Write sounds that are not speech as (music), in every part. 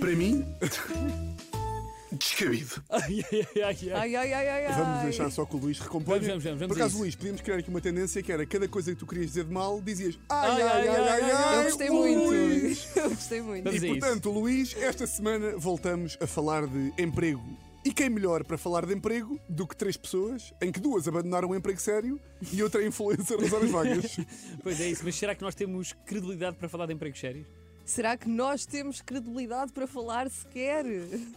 Para mim, (laughs) descabido. Ai, ai, ai, ai. Ai, ai, ai, ai, ai. Vamos deixar só que o Luís recomponha. Vamos, vamos, vamos, vamos Por a acaso, isso. Luís, podíamos criar aqui uma tendência que era cada coisa que tu querias dizer de mal, dizias ai, Ai, ai, ai, ai, ai, Eu gostei muito. Luís. (laughs) Eu gostei muito. Vamos E isso. portanto, Luís, esta semana voltamos a falar de emprego. E quem melhor para falar de emprego do que três pessoas, em que duas abandonaram o emprego sério e outra é influencer nas horas vagas? (laughs) Pois é isso, mas será que nós temos credibilidade para falar de empregos sérios? Será que nós temos credibilidade para falar sequer?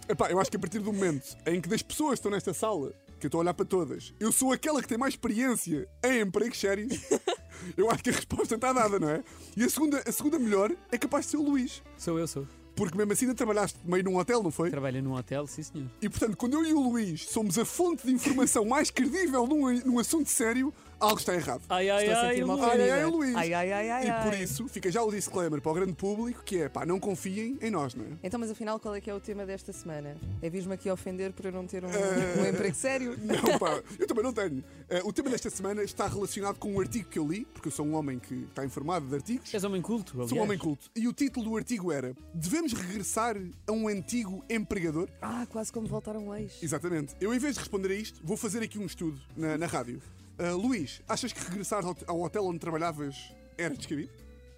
Epá, eu acho que a partir do momento em que das pessoas que estão nesta sala, que eu estou a olhar para todas, eu sou aquela que tem mais experiência em empregos sérios, (laughs) eu acho que a resposta está dada, não é? E a segunda, a segunda melhor é capaz de ser o Luís. Sou eu, sou. Porque mesmo assim ainda trabalhaste meio num hotel, não foi? Trabalho num hotel, sim senhor. E portanto, quando eu e o Luís somos a fonte de informação mais credível num, num assunto sério, algo está errado. Ai, ai, Estou a ai, Luís. Ai, ai, ai, Luís. Ai, ai, ai, ai, e por isso fica já o disclaimer para o grande público que é pá, não confiem em nós, não é? Então, mas afinal, qual é que é o tema desta semana? É vir-me aqui ofender por eu não ter um, Eh, um emprego sério? (laughs) Não, pá, eu também não tenho. Eh, o tema desta semana está relacionado com um artigo que eu li, porque eu sou um homem que está informado de artigos. És homem culto, aliás. Sou um homem culto. E o título do artigo era Devemos regressar a um antigo empregador? Ah, quase como voltar a um ex. Exatamente. Eu, em vez de responder a isto, vou fazer aqui um estudo na, na rádio. Ah, Luís, achas que regressar ao, hotel onde trabalhavas era descabido?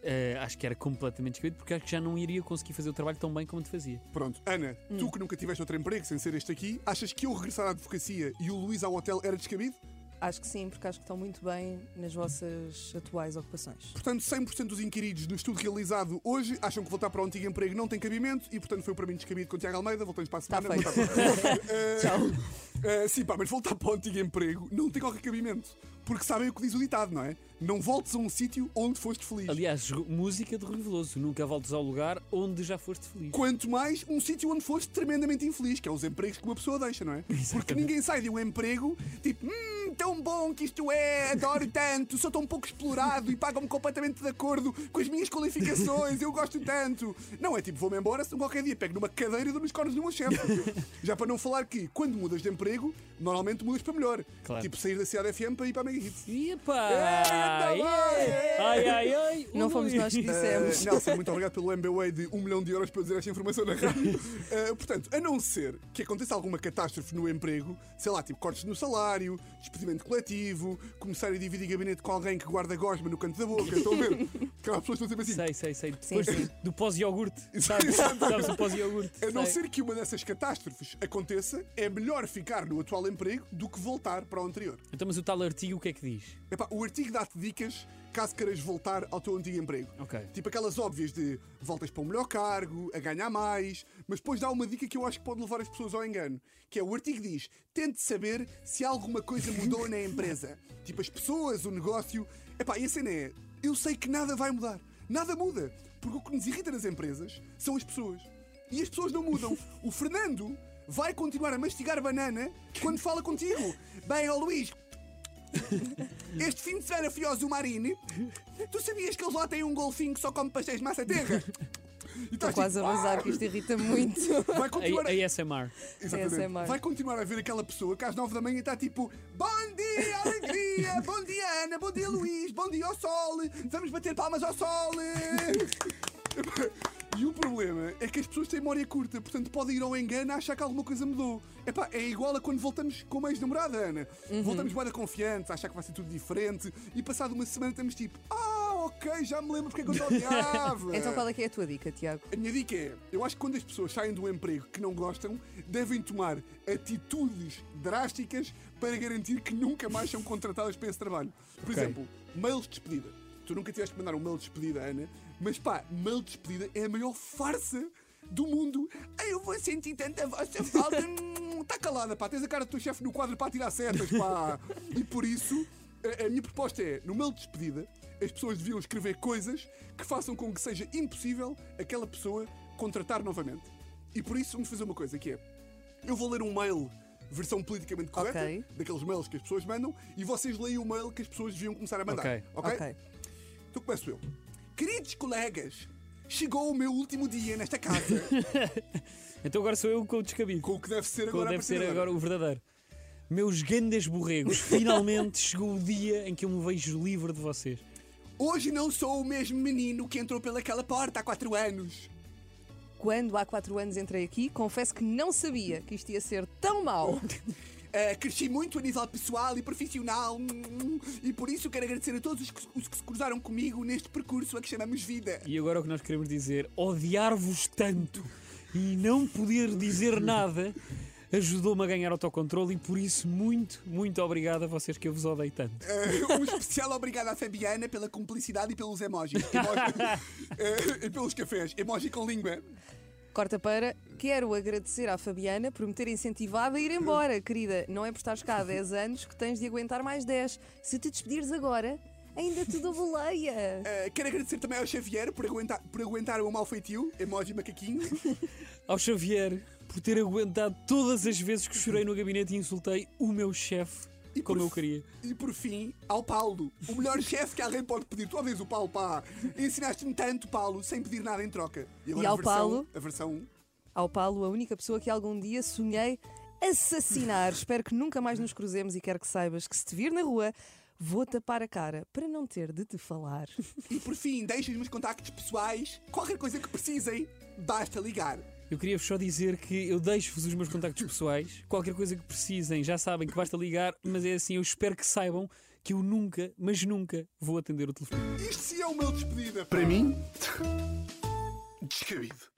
Eh, acho que era completamente descabido porque acho que já não iria conseguir fazer o trabalho tão bem como te fazia. Pronto. Ana, Hum. tu que nunca tiveste outro emprego sem ser este aqui, achas que eu regressar à advocacia e o Luís ao hotel era descabido? Acho que sim, porque acho que estão muito bem nas vossas atuais ocupações. Portanto, 100% dos inquiridos no estudo realizado hoje acham que voltar para o antigo emprego não tem cabimento e, portanto, foi para mim descabido com o Tiago Almeida. Voltamos para a Está semana. feito. Voltar para- (laughs) Eh, Tchau. Eh, sim, pá, mas voltar para o antigo emprego não tem qualquer cabimento. Porque sabem o que diz o ditado, não é? Não voltes a um sítio onde foste feliz. Aliás, música de Rui Veloso. Nunca voltes ao lugar onde já foste feliz. Quanto mais um sítio onde foste tremendamente infeliz, que é os empregos que uma pessoa deixa, não é? (laughs) Porque ninguém sai de um emprego tipo, hum, tão bom que isto é, adoro tanto, sou tão pouco explorado e pagam-me completamente de acordo com as minhas qualificações, eu gosto tanto. Não é tipo, vou-me embora, se qualquer dia pego numa cadeira e dou nos cornos do meu chefe. (laughs) Já para não falar que, quando mudas de emprego, normalmente mudas para melhor. Claro. Tipo, sair da cidade FM para ir para a Yeah. vai! Ai, ai, ai! Não fomos nós que dissemos. Uh, Nelson, muito obrigado pelo MBA de um milhão de euros para dizer esta informação na rádio. Uh, (laughs) portanto, a não ser que aconteça alguma catástrofe no emprego, sei lá, tipo cortes no salário, despedimento coletivo, começar a dividir gabinete com alguém que guarda gosma no canto da boca, estão a ver? (laughs) Aquelas pessoas estão sempre assim. Sei, sei, sei. Sim, Depois sim. do pós-iogurte. (laughs) Exato. Sabes, sabes o pós-iogurte? A não Sei. ser que uma dessas catástrofes aconteça, é melhor ficar no atual emprego do que voltar para o anterior. Então, mas o tal artigo o que é que diz? Epá, o artigo dá-te dicas caso queiras voltar ao teu antigo emprego. Ok. Tipo aquelas óbvias de voltas para um melhor cargo, a ganhar mais, mas depois dá uma dica que eu acho que pode levar as pessoas ao engano. Que é o artigo diz: tente saber se alguma coisa mudou na empresa. (laughs) Tipo as pessoas, o negócio. Epá, e a cena é: eu sei que nada vai mudar. Nada muda. Porque o que nos irrita nas empresas são as pessoas. E as pessoas não mudam. (laughs) O Fernando vai continuar a mastigar banana quando fala contigo. (laughs) Bem, ó Luís, (laughs) este fim de semana fui ao Zumarine. Tu sabias que eles lá têm um golfinho que só come pastéis de massa terra? E Estou estás quase a tipo, vazar, que isto irrita muito. "Ah!" (laughs) Vai continuar, A, a... a ASMR. Exatamente. ASMR. Vai continuar a ver aquela pessoa que às 9 da manhã está tipo Bom dia, alegria! (laughs) Bom dia, Ana! Bom dia, Luís! Bom dia ao sol! Vamos bater palmas ao sol! E o problema é que as pessoas têm memória curta, portanto podem ir ao engano a achar que alguma coisa mudou. Epá, é igual a quando voltamos com uma ex-namorada, Ana. Voltamos bem confiantes, a achar que vai ser tudo diferente e passado uma semana estamos tipo Ah, ok, já me lembro porque é que eu te odiava. (laughs) Então qual é que é a tua dica, Tiago? A minha dica é: eu acho que quando as pessoas saem do emprego que não gostam, devem tomar atitudes drásticas para garantir que nunca mais são contratadas para esse trabalho. Por Ok. exemplo, mails de despedida. Tu nunca tiveste que mandar um mail de despedida, Ana, mas pá, mail de despedida é a maior farsa do mundo. Ai, eu vou sentir tanta vossa falta. Está (laughs) calada, pá. Tens a cara do teu chefe no quadro para tirar setas, pá. E por isso, a, a minha proposta é: no mail de despedida, as pessoas deviam escrever coisas que façam com que seja impossível aquela pessoa contratar novamente. E por isso, vamos fazer uma coisa que é: eu vou ler um mail. Versão politicamente correta, Ok. daqueles mails que as pessoas mandam, e vocês leem o mail que as pessoas deviam começar a mandar. Ok. Ok. Então começo eu. Queridos colegas, chegou o meu último dia nesta casa. (laughs) Então agora sou eu com o descabido. com o que deve ser Como agora deve ser agora o verdadeiro. Meus gandas borregos, (laughs) finalmente chegou o dia em que eu me vejo livre de vocês. Hoje não sou o mesmo menino que entrou pelaquela porta há 4 anos. Quando há quatro anos entrei aqui, confesso que não sabia que isto ia ser tão mau. (laughs) Uh, cresci muito a nível pessoal e profissional hum, e por isso quero agradecer a todos os que, os que se cruzaram comigo neste percurso a que chamamos vida. E agora o que nós queremos dizer, odiar-vos tanto e não poder dizer nada ajudou-me a ganhar autocontrole e por isso muito, muito obrigado a vocês que eu vos odeio tanto. Uh, um especial obrigado à Fabiana pela cumplicidade e pelos emojis. (laughs) Emoji, uh, e pelos cafés. Emoji com língua. Corta para. Quero agradecer à Fabiana por me ter incentivado a ir embora, querida. Não é por estares cá há 10 (laughs) anos que tens de aguentar mais 10. Se te despedires agora, ainda te dou boleia. Uh, (laughs) quero agradecer também ao Xavier por aguentar, por aguentar o mau feitio. Emoji macaquinho. (laughs) ao Xavier por ter aguentado todas as vezes que chorei no gabinete e insultei o meu chefe E como por eu queria. E por fim, ao Paulo, o melhor (laughs) chefe que alguém pode pedir. Tu ouves o Paulo, pá. Ensinaste-me tanto, Paulo, sem pedir nada em troca. agora E ao a versão, Paulo? A versão 1. Ao Paulo, a única pessoa que algum dia sonhei assassinar. (laughs) Espero que nunca mais nos cruzemos e quero que saibas que se te vir na rua, vou tapar a cara para não ter de te falar. E por fim, deixem os meus contactos pessoais. Qualquer coisa que precisem, basta ligar. Eu queria-vos só dizer que eu deixo-vos os meus contactos pessoais. Qualquer coisa que precisem, já sabem que basta ligar, mas é assim, eu espero que saibam que eu nunca, mas nunca, vou atender o telefone. Isto sim é uma despedida. Para mim, (laughs) descabido.